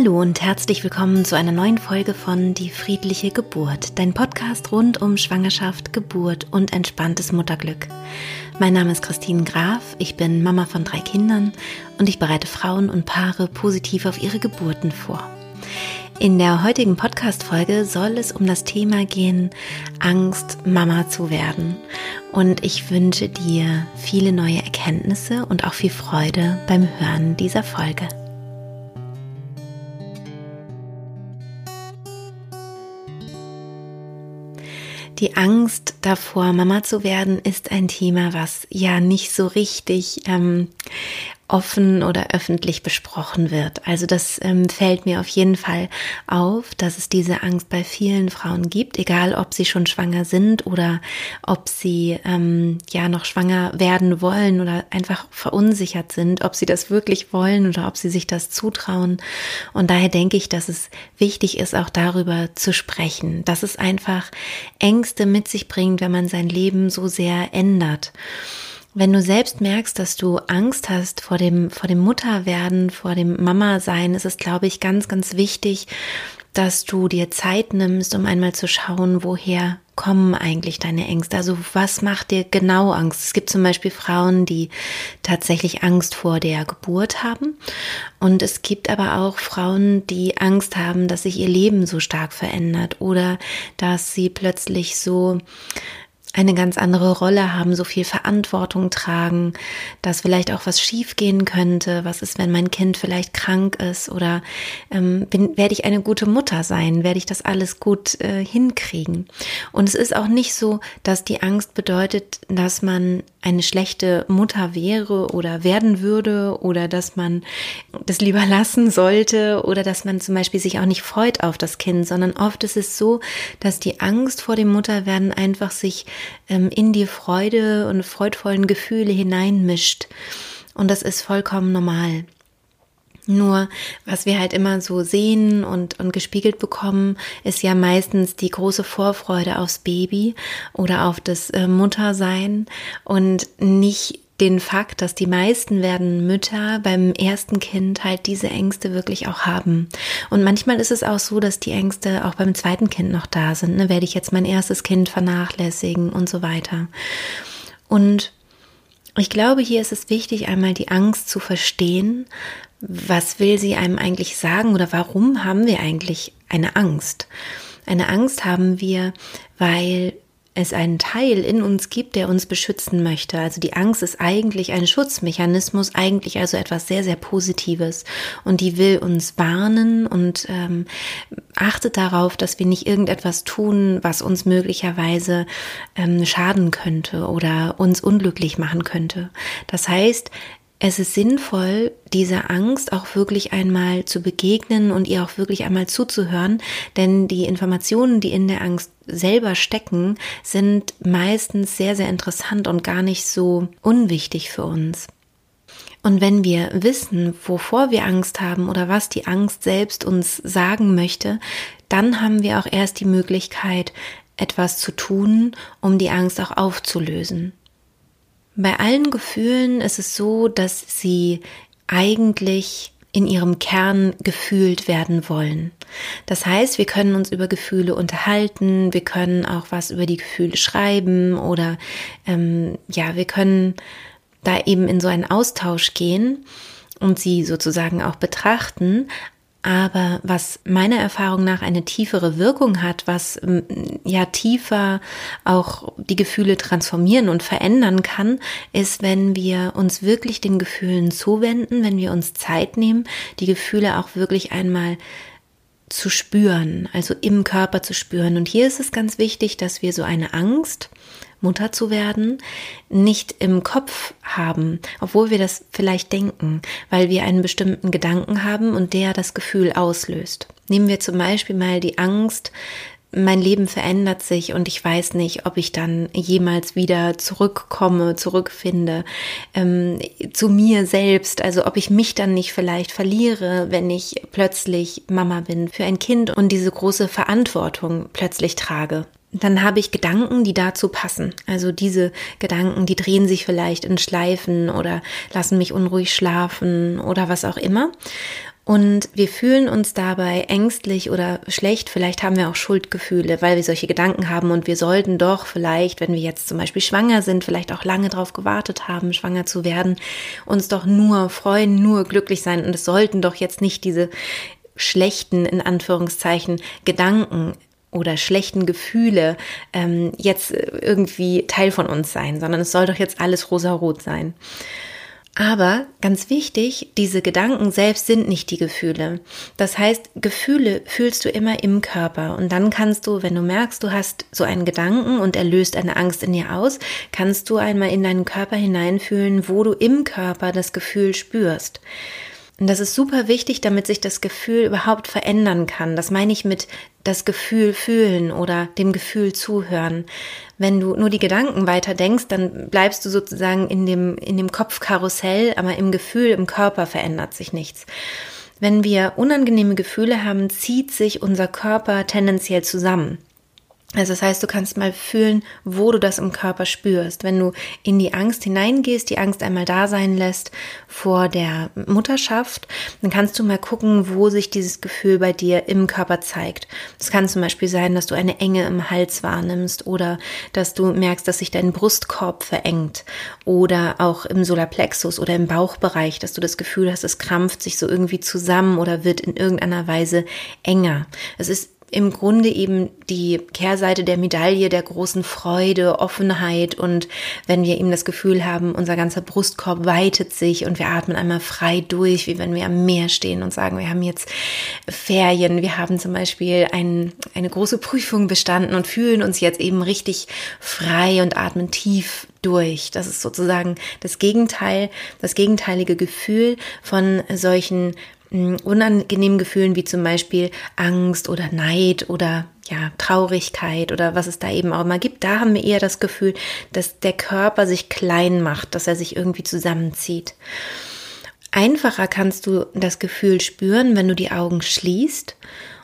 Hallo und herzlich willkommen zu einer neuen Folge von Die friedliche Geburt, dein Podcast rund um Schwangerschaft, Geburt und entspanntes Mutterglück. Mein Name ist Christine Graf, ich bin Mama von drei Kindern und ich bereite Frauen und Paare positiv auf ihre Geburten vor. In der heutigen Podcast-Folge soll es um das Thema gehen, Angst, Mama zu werden. Und ich wünsche dir viele neue Erkenntnisse und auch viel Freude beim Hören dieser Folge. Die Angst davor, Mama zu werden, ist ein Thema, was ja nicht so richtig ähm, offen oder öffentlich besprochen wird. Also das ähm, fällt mir auf jeden Fall auf, dass es diese Angst bei vielen Frauen gibt, egal ob sie schon schwanger sind oder ob sie ähm, ja noch schwanger werden wollen oder einfach verunsichert sind, ob sie das wirklich wollen oder ob sie sich das zutrauen. Und daher denke ich, dass es wichtig ist, auch darüber zu sprechen, dass es einfach Ängste mit sich bringt, wenn man sein Leben so sehr ändert. Wenn du selbst merkst, dass du Angst hast vor dem, vor dem Mutterwerden, vor dem Mama-Sein, ist es, glaube ich, ganz, ganz wichtig, dass du dir Zeit nimmst, um einmal zu schauen, woher kommen eigentlich deine Ängste? Also was macht dir genau Angst? Es gibt zum Beispiel Frauen, die tatsächlich Angst vor der Geburt haben. Und es gibt aber auch Frauen, die Angst haben, dass sich ihr Leben so stark verändert oder dass sie plötzlich so eine ganz andere Rolle haben, so viel Verantwortung tragen, dass vielleicht auch was schiefgehen könnte. Was ist, wenn mein Kind vielleicht krank ist? Oder ähm, bin, werde ich eine gute Mutter sein? Werde ich das alles gut äh, hinkriegen? Und es ist auch nicht so, dass die Angst bedeutet, dass man eine schlechte Mutter wäre oder werden würde oder dass man das lieber lassen sollte oder dass man zum Beispiel sich auch nicht freut auf das Kind, sondern oft ist es so, dass die Angst vor dem Mutterwerden einfach sich ähm, in die Freude und freudvollen Gefühle hineinmischt. Und das ist vollkommen normal. Nur, was wir halt immer so sehen und, und gespiegelt bekommen, ist ja meistens die große Vorfreude aufs Baby oder auf das äh, Muttersein und nicht den Fakt, dass die meisten werden Mütter beim ersten Kind halt diese Ängste wirklich auch haben. Und manchmal ist es auch so, dass die Ängste auch beim zweiten Kind noch da sind. Ne? Werde ich jetzt mein erstes Kind vernachlässigen und so weiter. Und ich glaube, hier ist es wichtig, einmal die Angst zu verstehen. Was will sie einem eigentlich sagen oder warum haben wir eigentlich eine Angst? Eine Angst haben wir, weil es einen Teil in uns gibt, der uns beschützen möchte. Also die Angst ist eigentlich ein Schutzmechanismus, eigentlich also etwas sehr, sehr Positives. Und die will uns warnen und ähm, achtet darauf, dass wir nicht irgendetwas tun, was uns möglicherweise ähm, schaden könnte oder uns unglücklich machen könnte. Das heißt, es ist sinnvoll, dieser Angst auch wirklich einmal zu begegnen und ihr auch wirklich einmal zuzuhören, denn die Informationen, die in der Angst selber stecken, sind meistens sehr, sehr interessant und gar nicht so unwichtig für uns. Und wenn wir wissen, wovor wir Angst haben oder was die Angst selbst uns sagen möchte, dann haben wir auch erst die Möglichkeit, etwas zu tun, um die Angst auch aufzulösen. Bei allen Gefühlen ist es so, dass sie eigentlich in ihrem Kern gefühlt werden wollen. Das heißt, wir können uns über Gefühle unterhalten, wir können auch was über die Gefühle schreiben oder ähm, ja, wir können da eben in so einen Austausch gehen und sie sozusagen auch betrachten, aber was meiner Erfahrung nach eine tiefere Wirkung hat, was ja tiefer auch die Gefühle transformieren und verändern kann, ist, wenn wir uns wirklich den Gefühlen zuwenden, wenn wir uns Zeit nehmen, die Gefühle auch wirklich einmal zu spüren, also im Körper zu spüren. Und hier ist es ganz wichtig, dass wir so eine Angst, Mutter zu werden, nicht im Kopf haben, obwohl wir das vielleicht denken, weil wir einen bestimmten Gedanken haben und der das Gefühl auslöst. Nehmen wir zum Beispiel mal die Angst, mein Leben verändert sich und ich weiß nicht, ob ich dann jemals wieder zurückkomme, zurückfinde ähm, zu mir selbst. Also ob ich mich dann nicht vielleicht verliere, wenn ich plötzlich Mama bin für ein Kind und diese große Verantwortung plötzlich trage dann habe ich Gedanken, die dazu passen. Also diese Gedanken, die drehen sich vielleicht in Schleifen oder lassen mich unruhig schlafen oder was auch immer. Und wir fühlen uns dabei ängstlich oder schlecht. Vielleicht haben wir auch Schuldgefühle, weil wir solche Gedanken haben und wir sollten doch vielleicht, wenn wir jetzt zum Beispiel schwanger sind, vielleicht auch lange darauf gewartet haben, schwanger zu werden, uns doch nur freuen, nur glücklich sein. Und es sollten doch jetzt nicht diese schlechten, in Anführungszeichen, Gedanken oder schlechten Gefühle ähm, jetzt irgendwie Teil von uns sein, sondern es soll doch jetzt alles rosarot sein. Aber ganz wichtig, diese Gedanken selbst sind nicht die Gefühle. Das heißt, Gefühle fühlst du immer im Körper und dann kannst du, wenn du merkst, du hast so einen Gedanken und er löst eine Angst in dir aus, kannst du einmal in deinen Körper hineinfühlen, wo du im Körper das Gefühl spürst. Und das ist super wichtig, damit sich das Gefühl überhaupt verändern kann. Das meine ich mit das Gefühl fühlen oder dem Gefühl zuhören. Wenn du nur die Gedanken weiter denkst, dann bleibst du sozusagen in dem, in dem Kopfkarussell, aber im Gefühl, im Körper verändert sich nichts. Wenn wir unangenehme Gefühle haben, zieht sich unser Körper tendenziell zusammen. Also das heißt, du kannst mal fühlen, wo du das im Körper spürst. Wenn du in die Angst hineingehst, die Angst einmal da sein lässt vor der Mutterschaft, dann kannst du mal gucken, wo sich dieses Gefühl bei dir im Körper zeigt. Es kann zum Beispiel sein, dass du eine Enge im Hals wahrnimmst oder dass du merkst, dass sich dein Brustkorb verengt oder auch im Solarplexus oder im Bauchbereich, dass du das Gefühl hast, es krampft sich so irgendwie zusammen oder wird in irgendeiner Weise enger. Es ist im Grunde eben die Kehrseite der Medaille der großen Freude, Offenheit und wenn wir eben das Gefühl haben, unser ganzer Brustkorb weitet sich und wir atmen einmal frei durch, wie wenn wir am Meer stehen und sagen, wir haben jetzt Ferien, wir haben zum Beispiel ein, eine große Prüfung bestanden und fühlen uns jetzt eben richtig frei und atmen tief durch. Das ist sozusagen das Gegenteil, das gegenteilige Gefühl von solchen unangenehmen Gefühlen wie zum Beispiel Angst oder Neid oder ja, Traurigkeit oder was es da eben auch mal gibt, da haben wir eher das Gefühl, dass der Körper sich klein macht, dass er sich irgendwie zusammenzieht. Einfacher kannst du das Gefühl spüren, wenn du die Augen schließt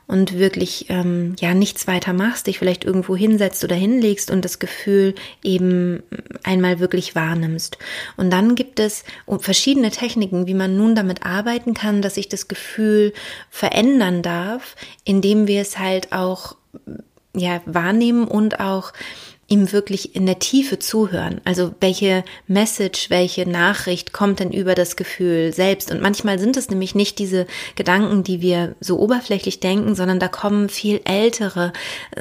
und wirklich ähm, ja nichts weiter machst, dich vielleicht irgendwo hinsetzt oder hinlegst und das Gefühl eben einmal wirklich wahrnimmst. Und dann gibt es verschiedene Techniken, wie man nun damit arbeiten kann, dass sich das Gefühl verändern darf, indem wir es halt auch ja wahrnehmen und auch ihm wirklich in der Tiefe zuhören. Also welche Message, welche Nachricht kommt denn über das Gefühl selbst? Und manchmal sind es nämlich nicht diese Gedanken, die wir so oberflächlich denken, sondern da kommen viel ältere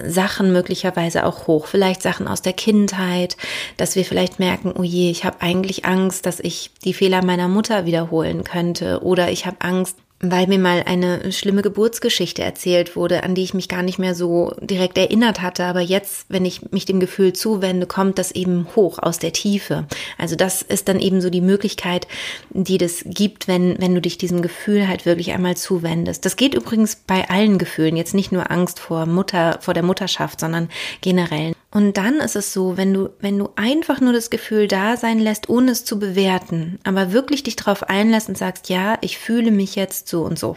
Sachen möglicherweise auch hoch. Vielleicht Sachen aus der Kindheit, dass wir vielleicht merken, oh je, ich habe eigentlich Angst, dass ich die Fehler meiner Mutter wiederholen könnte. Oder ich habe Angst, weil mir mal eine schlimme Geburtsgeschichte erzählt wurde, an die ich mich gar nicht mehr so direkt erinnert hatte. Aber jetzt, wenn ich mich dem Gefühl zuwende, kommt das eben hoch aus der Tiefe. Also das ist dann eben so die Möglichkeit, die das gibt, wenn, wenn du dich diesem Gefühl halt wirklich einmal zuwendest. Das geht übrigens bei allen Gefühlen, jetzt nicht nur Angst vor Mutter, vor der Mutterschaft, sondern generell. Und dann ist es so, wenn du, wenn du einfach nur das Gefühl da sein lässt, ohne es zu bewerten, aber wirklich dich darauf einlässt und sagst, ja, ich fühle mich jetzt so und so,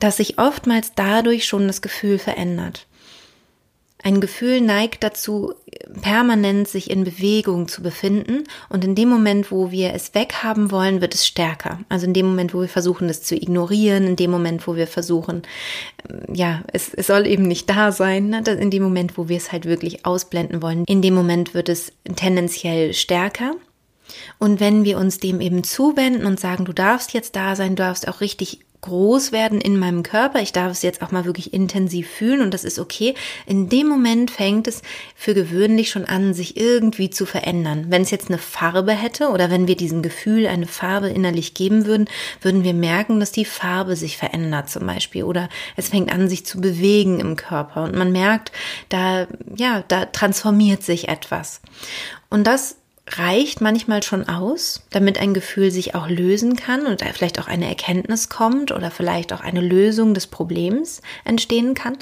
dass sich oftmals dadurch schon das Gefühl verändert. Ein Gefühl neigt dazu, permanent sich in Bewegung zu befinden und in dem Moment, wo wir es weghaben wollen, wird es stärker. Also in dem Moment, wo wir versuchen, es zu ignorieren, in dem Moment, wo wir versuchen, ähm, ja, es, es soll eben nicht da sein, ne? in dem Moment, wo wir es halt wirklich ausblenden wollen, in dem Moment wird es tendenziell stärker. Und wenn wir uns dem eben zuwenden und sagen, du darfst jetzt da sein, du darfst auch richtig groß werden in meinem Körper. Ich darf es jetzt auch mal wirklich intensiv fühlen und das ist okay. In dem Moment fängt es für gewöhnlich schon an, sich irgendwie zu verändern. Wenn es jetzt eine Farbe hätte oder wenn wir diesem Gefühl eine Farbe innerlich geben würden, würden wir merken, dass die Farbe sich verändert zum Beispiel oder es fängt an, sich zu bewegen im Körper und man merkt, da, ja, da transformiert sich etwas. Und das reicht manchmal schon aus, damit ein Gefühl sich auch lösen kann und vielleicht auch eine Erkenntnis kommt oder vielleicht auch eine Lösung des Problems entstehen kann.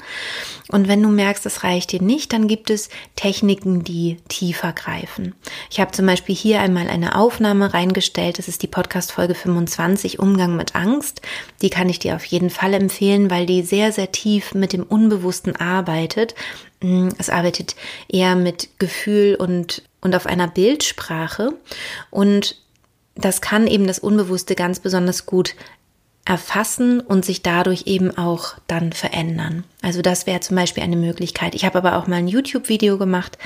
Und wenn du merkst, das reicht dir nicht, dann gibt es Techniken, die tiefer greifen. Ich habe zum Beispiel hier einmal eine Aufnahme reingestellt. Das ist die Podcast Folge 25 Umgang mit Angst. Die kann ich dir auf jeden Fall empfehlen, weil die sehr, sehr tief mit dem Unbewussten arbeitet. Es arbeitet eher mit Gefühl und und auf einer Bildsprache. Und das kann eben das Unbewusste ganz besonders gut erfassen und sich dadurch eben auch dann verändern. Also das wäre zum Beispiel eine Möglichkeit. Ich habe aber auch mal ein YouTube-Video gemacht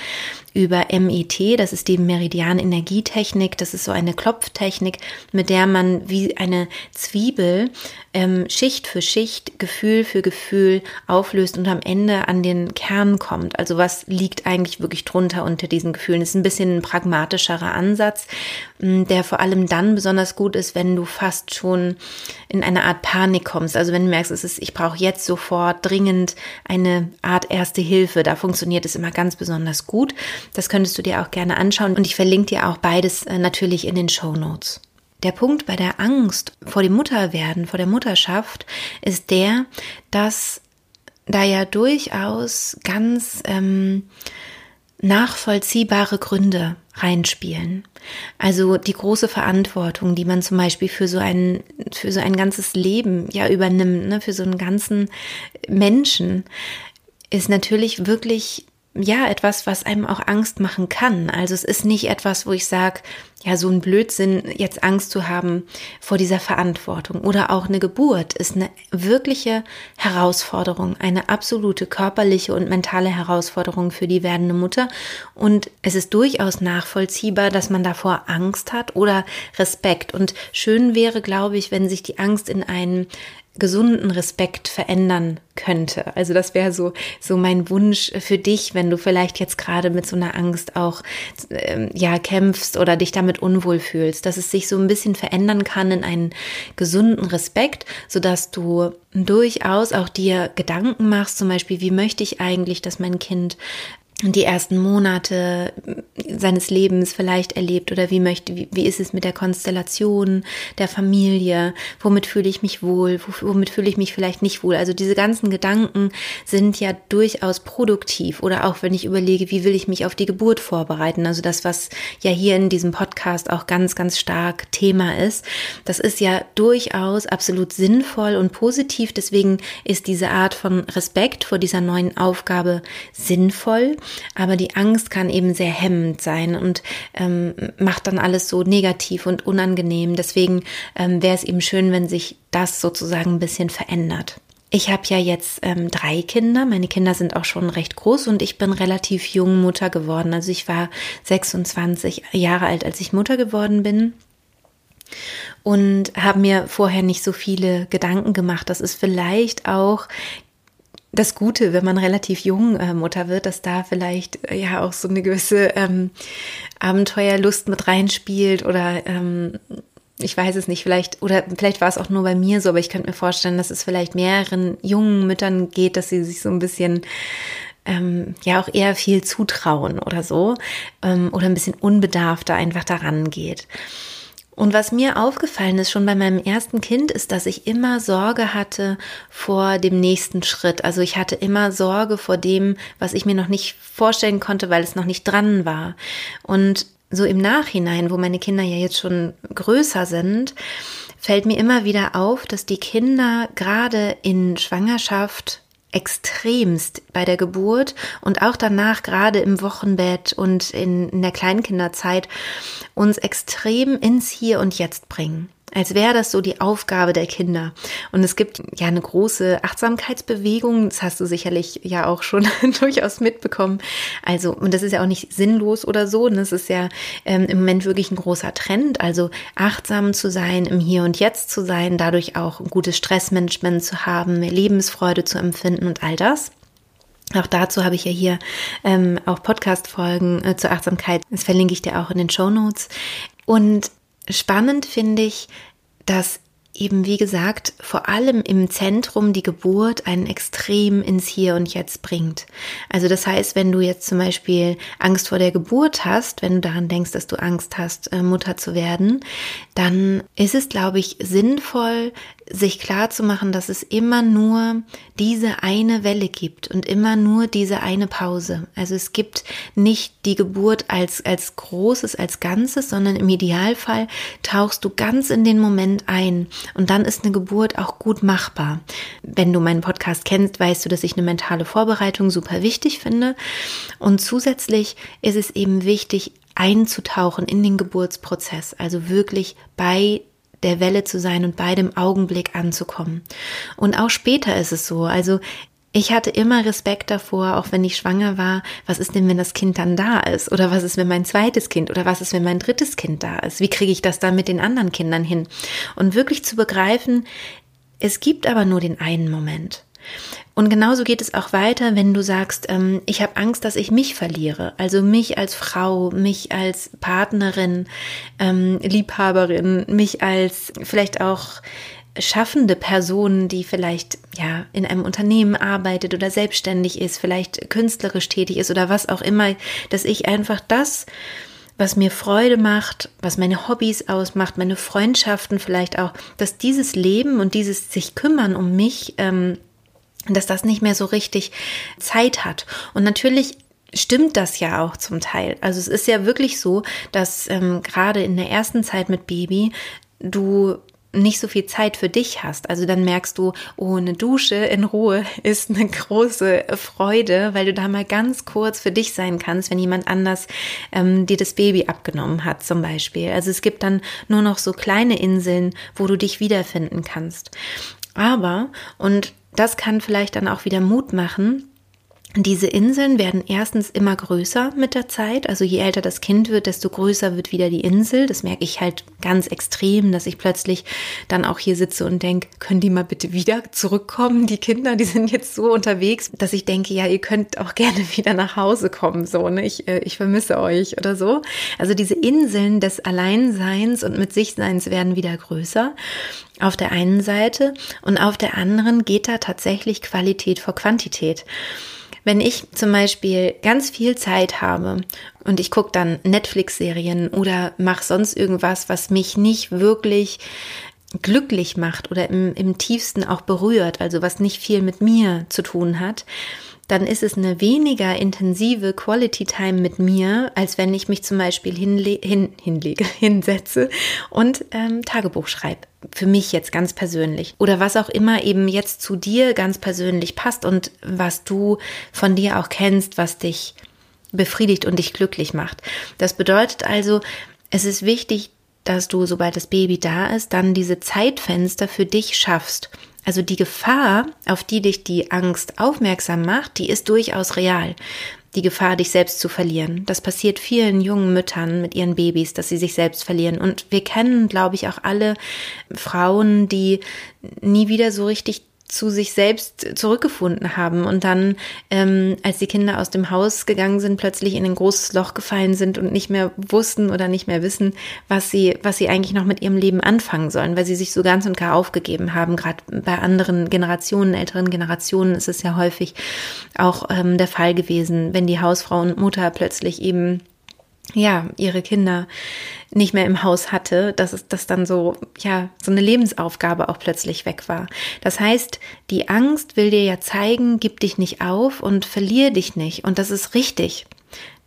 über MET, das ist die Meridian-Energietechnik. Das ist so eine Klopftechnik, mit der man wie eine Zwiebel ähm, Schicht für Schicht, Gefühl für Gefühl auflöst und am Ende an den Kern kommt. Also was liegt eigentlich wirklich drunter unter diesen Gefühlen? Das ist ein bisschen ein pragmatischerer Ansatz, der vor allem dann besonders gut ist, wenn du fast schon in eine Art Panik kommst. Also wenn du merkst, es ist, ich brauche jetzt sofort dringend eine Art erste Hilfe. Da funktioniert es immer ganz besonders gut. Das könntest du dir auch gerne anschauen und ich verlinke dir auch beides äh, natürlich in den Show Notes. Der Punkt bei der Angst vor dem Mutterwerden, vor der Mutterschaft, ist der, dass da ja durchaus ganz ähm, nachvollziehbare Gründe reinspielen. Also die große Verantwortung, die man zum Beispiel für so ein, für so ein ganzes Leben ja übernimmt, ne, für so einen ganzen Menschen, ist natürlich wirklich ja etwas, was einem auch Angst machen kann. Also es ist nicht etwas, wo ich sage, ja, so ein Blödsinn, jetzt Angst zu haben vor dieser Verantwortung. Oder auch eine Geburt ist eine wirkliche Herausforderung, eine absolute körperliche und mentale Herausforderung für die werdende Mutter. Und es ist durchaus nachvollziehbar, dass man davor Angst hat oder Respekt. Und schön wäre, glaube ich, wenn sich die Angst in einen gesunden Respekt verändern könnte. Also das wäre so so mein Wunsch für dich, wenn du vielleicht jetzt gerade mit so einer Angst auch äh, ja kämpfst oder dich damit unwohl fühlst, dass es sich so ein bisschen verändern kann in einen gesunden Respekt, so dass du durchaus auch dir Gedanken machst, zum Beispiel, wie möchte ich eigentlich, dass mein Kind die ersten Monate seines Lebens vielleicht erlebt? Oder wie möchte, wie, wie ist es mit der Konstellation der Familie, womit fühle ich mich wohl, womit fühle ich mich vielleicht nicht wohl. Also diese ganzen Gedanken sind ja durchaus produktiv. Oder auch wenn ich überlege, wie will ich mich auf die Geburt vorbereiten, also das, was ja hier in diesem Podcast auch ganz, ganz stark Thema ist, das ist ja durchaus absolut sinnvoll und positiv. Deswegen ist diese Art von Respekt vor dieser neuen Aufgabe sinnvoll aber die Angst kann eben sehr hemmend sein und ähm, macht dann alles so negativ und unangenehm. Deswegen ähm, wäre es eben schön, wenn sich das sozusagen ein bisschen verändert. Ich habe ja jetzt ähm, drei Kinder. Meine Kinder sind auch schon recht groß und ich bin relativ jung Mutter geworden. Also ich war 26 Jahre alt, als ich Mutter geworden bin und habe mir vorher nicht so viele Gedanken gemacht. Das ist vielleicht auch das Gute, wenn man relativ jung äh, Mutter wird, dass da vielleicht äh, ja auch so eine gewisse ähm, Abenteuerlust mit reinspielt oder ähm, ich weiß es nicht, vielleicht, oder vielleicht war es auch nur bei mir so, aber ich könnte mir vorstellen, dass es vielleicht mehreren jungen Müttern geht, dass sie sich so ein bisschen ähm, ja auch eher viel zutrauen oder so ähm, oder ein bisschen unbedarfter einfach daran geht. Und was mir aufgefallen ist schon bei meinem ersten Kind, ist, dass ich immer Sorge hatte vor dem nächsten Schritt. Also ich hatte immer Sorge vor dem, was ich mir noch nicht vorstellen konnte, weil es noch nicht dran war. Und so im Nachhinein, wo meine Kinder ja jetzt schon größer sind, fällt mir immer wieder auf, dass die Kinder gerade in Schwangerschaft extremst bei der Geburt und auch danach gerade im Wochenbett und in, in der Kleinkinderzeit uns extrem ins Hier und Jetzt bringen als wäre das so die Aufgabe der Kinder. Und es gibt ja eine große Achtsamkeitsbewegung, das hast du sicherlich ja auch schon durchaus mitbekommen. Also, und das ist ja auch nicht sinnlos oder so, das ist ja ähm, im Moment wirklich ein großer Trend. Also achtsam zu sein, im Hier und Jetzt zu sein, dadurch auch ein gutes Stressmanagement zu haben, mehr Lebensfreude zu empfinden und all das. Auch dazu habe ich ja hier ähm, auch Podcast-Folgen äh, zur Achtsamkeit. Das verlinke ich dir auch in den Show Notes. Und Spannend finde ich, dass eben, wie gesagt, vor allem im Zentrum die Geburt einen extrem ins Hier und Jetzt bringt. Also das heißt, wenn du jetzt zum Beispiel Angst vor der Geburt hast, wenn du daran denkst, dass du Angst hast, äh, Mutter zu werden, dann ist es, glaube ich, sinnvoll, sich klar zu machen, dass es immer nur diese eine Welle gibt und immer nur diese eine Pause. Also es gibt nicht die Geburt als, als Großes, als Ganzes, sondern im Idealfall tauchst du ganz in den Moment ein und dann ist eine Geburt auch gut machbar. Wenn du meinen Podcast kennst, weißt du, dass ich eine mentale Vorbereitung super wichtig finde und zusätzlich ist es eben wichtig, einzutauchen in den Geburtsprozess, also wirklich bei der Welle zu sein und bei dem Augenblick anzukommen. Und auch später ist es so. Also ich hatte immer Respekt davor, auch wenn ich schwanger war, was ist denn, wenn das Kind dann da ist? Oder was ist, wenn mein zweites Kind? Oder was ist, wenn mein drittes Kind da ist? Wie kriege ich das dann mit den anderen Kindern hin? Und wirklich zu begreifen, es gibt aber nur den einen Moment. Und genauso geht es auch weiter, wenn du sagst, ähm, ich habe Angst, dass ich mich verliere. Also mich als Frau, mich als Partnerin, ähm, Liebhaberin, mich als vielleicht auch schaffende Person, die vielleicht ja in einem Unternehmen arbeitet oder selbstständig ist, vielleicht künstlerisch tätig ist oder was auch immer, dass ich einfach das was mir Freude macht, was meine Hobbys ausmacht, meine Freundschaften vielleicht auch, dass dieses Leben und dieses sich kümmern um mich ähm, dass das nicht mehr so richtig Zeit hat. Und natürlich stimmt das ja auch zum Teil. Also es ist ja wirklich so, dass ähm, gerade in der ersten Zeit mit Baby du nicht so viel Zeit für dich hast. Also dann merkst du, oh, eine Dusche in Ruhe ist eine große Freude, weil du da mal ganz kurz für dich sein kannst, wenn jemand anders ähm, dir das Baby abgenommen hat, zum Beispiel. Also es gibt dann nur noch so kleine Inseln, wo du dich wiederfinden kannst. Aber, und das kann vielleicht dann auch wieder Mut machen. Diese Inseln werden erstens immer größer mit der Zeit. Also je älter das Kind wird, desto größer wird wieder die Insel. Das merke ich halt ganz extrem, dass ich plötzlich dann auch hier sitze und denke, können die mal bitte wieder zurückkommen? Die Kinder, die sind jetzt so unterwegs, dass ich denke, ja, ihr könnt auch gerne wieder nach Hause kommen. So, ne? ich, äh, ich vermisse euch oder so. Also diese Inseln des Alleinseins und mit Sichseins werden wieder größer auf der einen Seite und auf der anderen geht da tatsächlich Qualität vor Quantität. Wenn ich zum Beispiel ganz viel Zeit habe und ich gucke dann Netflix-Serien oder mache sonst irgendwas, was mich nicht wirklich glücklich macht oder im, im tiefsten auch berührt, also was nicht viel mit mir zu tun hat, dann ist es eine weniger intensive Quality Time mit mir, als wenn ich mich zum Beispiel hinle hin, hinlege, hinsetze und ähm, Tagebuch schreibe. Für mich jetzt ganz persönlich. Oder was auch immer eben jetzt zu dir ganz persönlich passt und was du von dir auch kennst, was dich befriedigt und dich glücklich macht. Das bedeutet also, es ist wichtig, dass du, sobald das Baby da ist, dann diese Zeitfenster für dich schaffst. Also die Gefahr, auf die dich die Angst aufmerksam macht, die ist durchaus real. Die Gefahr, dich selbst zu verlieren. Das passiert vielen jungen Müttern mit ihren Babys, dass sie sich selbst verlieren. Und wir kennen, glaube ich, auch alle Frauen, die nie wieder so richtig zu sich selbst zurückgefunden haben und dann, ähm, als die Kinder aus dem Haus gegangen sind, plötzlich in ein großes Loch gefallen sind und nicht mehr wussten oder nicht mehr wissen, was sie, was sie eigentlich noch mit ihrem Leben anfangen sollen, weil sie sich so ganz und gar aufgegeben haben. Gerade bei anderen Generationen, älteren Generationen ist es ja häufig auch ähm, der Fall gewesen, wenn die Hausfrau und Mutter plötzlich eben ja, ihre Kinder nicht mehr im Haus hatte, dass es das dann so, ja, so eine Lebensaufgabe auch plötzlich weg war. Das heißt, die Angst will dir ja zeigen, gib dich nicht auf und verlier dich nicht. Und das ist richtig.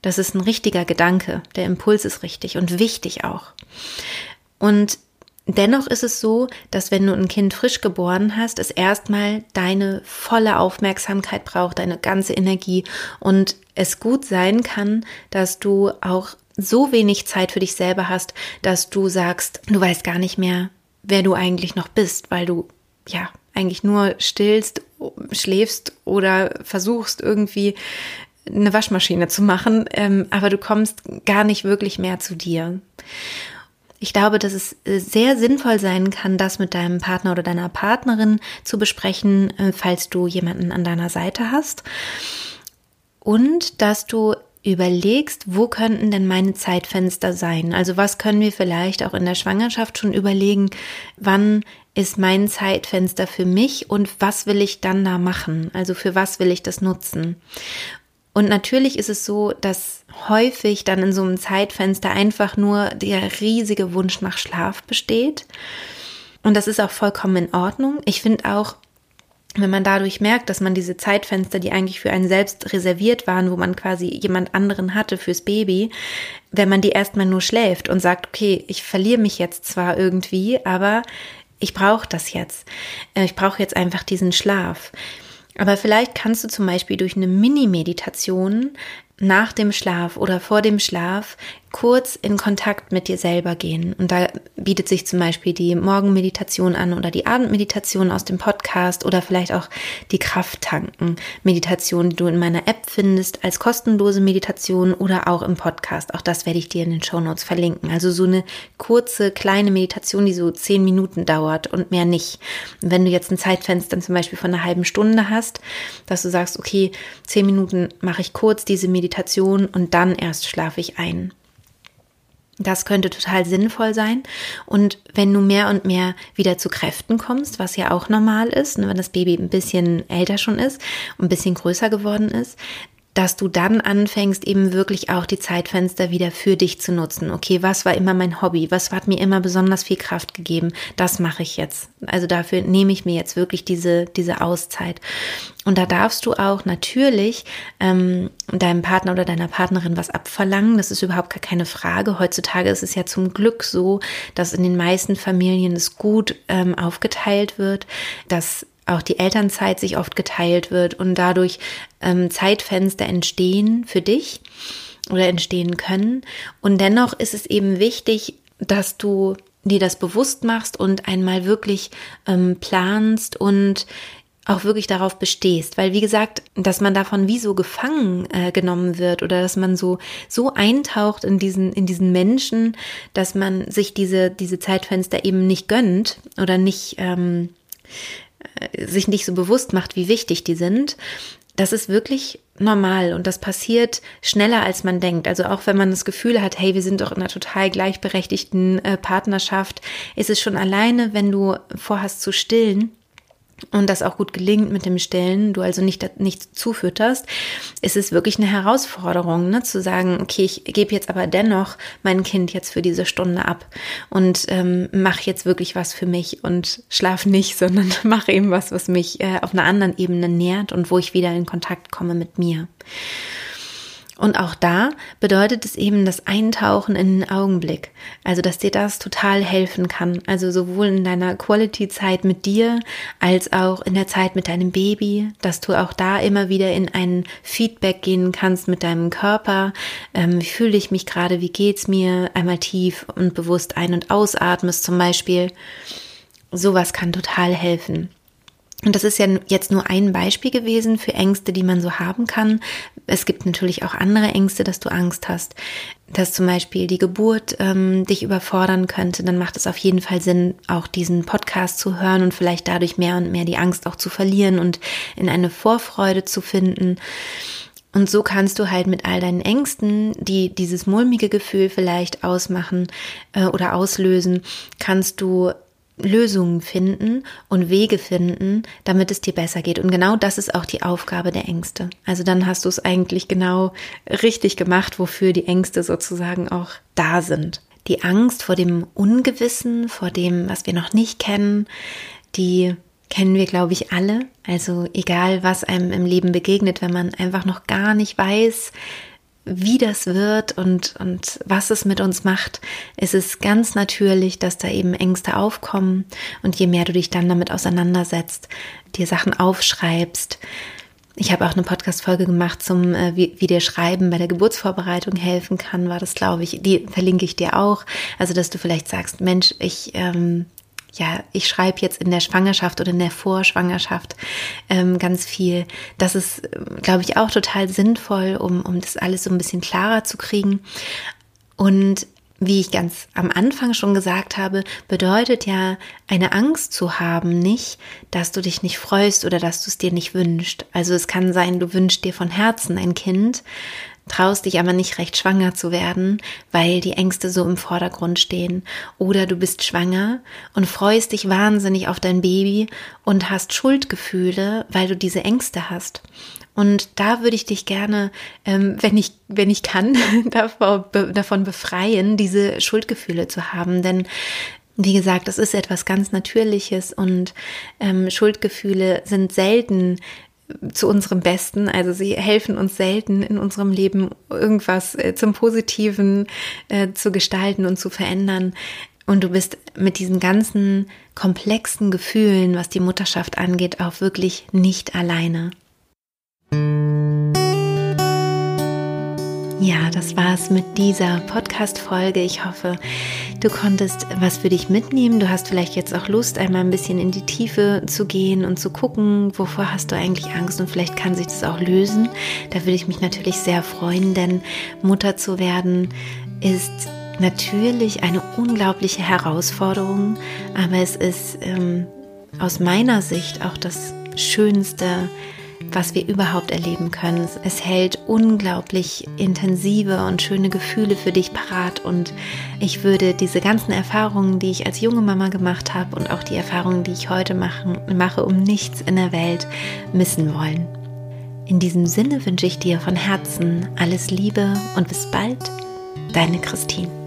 Das ist ein richtiger Gedanke. Der Impuls ist richtig und wichtig auch. Und Dennoch ist es so, dass wenn du ein Kind frisch geboren hast, es erstmal deine volle Aufmerksamkeit braucht, deine ganze Energie und es gut sein kann, dass du auch so wenig Zeit für dich selber hast, dass du sagst, du weißt gar nicht mehr, wer du eigentlich noch bist, weil du ja eigentlich nur stillst, schläfst oder versuchst irgendwie eine Waschmaschine zu machen, ähm, aber du kommst gar nicht wirklich mehr zu dir. Ich glaube, dass es äh, sehr sinnvoll sein kann, das mit deinem Partner oder deiner Partnerin zu besprechen, äh, falls du jemanden an deiner Seite hast. Und dass du überlegst, wo könnten denn meine Zeitfenster sein? Also was können wir vielleicht auch in der Schwangerschaft schon überlegen, wann ist mein Zeitfenster für mich und was will ich dann da machen? Also für was will ich das nutzen? Und natürlich ist es so, dass häufig dann in so einem Zeitfenster einfach nur der riesige Wunsch nach Schlaf besteht. Und das ist auch vollkommen in Ordnung. Ich finde auch, wenn man dadurch merkt, dass man diese Zeitfenster, die eigentlich für einen selbst reserviert waren, wo man quasi jemand anderen hatte fürs Baby, wenn man die erstmal nur schläft und sagt, okay, ich verliere mich jetzt zwar irgendwie, aber ich brauche das jetzt. Äh, ich brauche jetzt einfach diesen Schlaf. Aber vielleicht kannst du zum Beispiel durch eine Mini-Meditation nach dem Schlaf oder vor dem Schlaf kurz in Kontakt mit dir selber gehen. Und da bietet sich zum Beispiel die Morgenmeditation an oder die Abendmeditation aus dem Podcast oder vielleicht auch die Krafttanken-Meditation, die du in meiner App findest als kostenlose Meditation oder auch im Podcast. Auch das werde ich dir in den Show Notes verlinken. Also so eine kurze, kleine Meditation, die so zehn Minuten dauert und mehr nicht. Wenn du jetzt ein Zeitfenster zum Beispiel von einer halben Stunde hast, dass du sagst, okay, zehn Minuten mache ich kurz diese Meditation und dann erst schlafe ich ein. Das könnte total sinnvoll sein. Und wenn du mehr und mehr wieder zu Kräften kommst, was ja auch normal ist, ne, wenn das Baby ein bisschen älter schon ist und ein bisschen größer geworden ist, dass du dann anfängst, eben wirklich auch die Zeitfenster wieder für dich zu nutzen. Okay, was war immer mein Hobby? Was hat mir immer besonders viel Kraft gegeben? Das mache ich jetzt. Also dafür nehme ich mir jetzt wirklich diese, diese Auszeit. Und da darfst du auch natürlich ähm, deinem Partner oder deiner Partnerin was abverlangen. Das ist überhaupt gar keine Frage. Heutzutage ist es ja zum Glück so, dass in den meisten Familien es gut ähm, aufgeteilt wird, dass auch die Elternzeit sich oft geteilt wird und dadurch ähm, Zeitfenster entstehen für dich oder entstehen können. Und dennoch ist es eben wichtig, dass du dir das bewusst machst und einmal wirklich ähm, planst und auch wirklich darauf bestehst, weil wie gesagt, dass man davon wie so gefangen äh, genommen wird oder dass man so so eintaucht in diesen in diesen Menschen, dass man sich diese diese Zeitfenster eben nicht gönnt oder nicht ähm, sich nicht so bewusst macht, wie wichtig die sind, das ist wirklich normal und das passiert schneller, als man denkt. Also auch wenn man das Gefühl hat, hey, wir sind doch in einer total gleichberechtigten äh, Partnerschaft, ist es schon alleine, wenn du vorhast zu stillen, und das auch gut gelingt mit dem Stillen, du also nicht, nicht zufütterst, ist es wirklich eine Herausforderung, ne, zu sagen, okay, ich gebe jetzt aber dennoch mein Kind jetzt für diese Stunde ab und ähm, mache jetzt wirklich was für mich und schlaf nicht, sondern mache eben was, was mich äh, auf einer anderen Ebene nährt und wo ich wieder in Kontakt komme mit mir. Und auch da bedeutet es eben das Eintauchen in den Augenblick. Also, dass dir das total helfen kann. Also sowohl in deiner Quality-Zeit mit dir als auch in der Zeit mit deinem Baby, dass du auch da immer wieder in ein Feedback gehen kannst mit deinem Körper. Ähm, wie fühle ich mich gerade? Wie geht's mir? Einmal tief und bewusst ein- und ausatmest zum Beispiel. Sowas kann total helfen. Und das ist ja jetzt nur ein Beispiel gewesen für Ängste, die man so haben kann. Es gibt natürlich auch andere Ängste, dass du Angst hast, dass zum Beispiel die Geburt ähm, dich überfordern könnte. Dann macht es auf jeden Fall Sinn, auch diesen Podcast zu hören und vielleicht dadurch mehr und mehr die Angst auch zu verlieren und in eine Vorfreude zu finden. Und so kannst du halt mit all deinen Ängsten, die dieses mulmige Gefühl vielleicht ausmachen äh, oder auslösen, kannst du Lösungen finden und Wege finden, damit es dir besser geht. Und genau das ist auch die Aufgabe der Ängste. Also dann hast du es eigentlich genau richtig gemacht, wofür die Ängste sozusagen auch da sind. Die Angst vor dem Ungewissen, vor dem, was wir noch nicht kennen, die kennen wir, glaube ich, alle. Also egal, was einem im Leben begegnet, wenn man einfach noch gar nicht weiß, wie das wird und, und was es mit uns macht, ist es ganz natürlich, dass da eben Ängste aufkommen. Und je mehr du dich dann damit auseinandersetzt, dir Sachen aufschreibst, ich habe auch eine Podcast-Folge gemacht zum, äh, wie, wie dir Schreiben bei der Geburtsvorbereitung helfen kann, war das, glaube ich. Die verlinke ich dir auch. Also, dass du vielleicht sagst, Mensch, ich ähm, ja, ich schreibe jetzt in der Schwangerschaft oder in der Vorschwangerschaft ähm, ganz viel. Das ist, glaube ich, auch total sinnvoll, um, um das alles so ein bisschen klarer zu kriegen. Und wie ich ganz am Anfang schon gesagt habe, bedeutet ja eine Angst zu haben nicht, dass du dich nicht freust oder dass du es dir nicht wünschst. Also es kann sein, du wünschst dir von Herzen ein Kind, traust dich aber nicht recht schwanger zu werden, weil die Ängste so im Vordergrund stehen. Oder du bist schwanger und freust dich wahnsinnig auf dein Baby und hast Schuldgefühle, weil du diese Ängste hast. Und da würde ich dich gerne, ähm, wenn ich, wenn ich kann, davon befreien, diese Schuldgefühle zu haben. Denn wie gesagt, das ist etwas ganz Natürliches und ähm, Schuldgefühle sind selten zu unserem Besten. Also sie helfen uns selten in unserem Leben irgendwas äh, zum Positiven äh, zu gestalten und zu verändern. Und du bist mit diesen ganzen komplexen Gefühlen, was die Mutterschaft angeht, auch wirklich nicht alleine. Ja, das war's mit dieser Podcast-Folge. Ich hoffe, du konntest was für dich mitnehmen. Du hast vielleicht jetzt auch Lust, einmal ein bisschen in die Tiefe zu gehen und zu gucken, wovor hast du eigentlich Angst und vielleicht kann sich das auch lösen. Da würde ich mich natürlich sehr freuen, denn Mutter zu werden ist natürlich eine unglaubliche Herausforderung, aber es ist ähm, aus meiner Sicht auch das Schönste, was wir überhaupt erleben können. Es hält unglaublich intensive und schöne Gefühle für dich parat und ich würde diese ganzen Erfahrungen, die ich als junge Mama gemacht habe und auch die Erfahrungen, die ich heute machen, mache, um nichts in der Welt missen wollen. In diesem Sinne wünsche ich dir von Herzen alles Liebe und bis bald, deine Christine.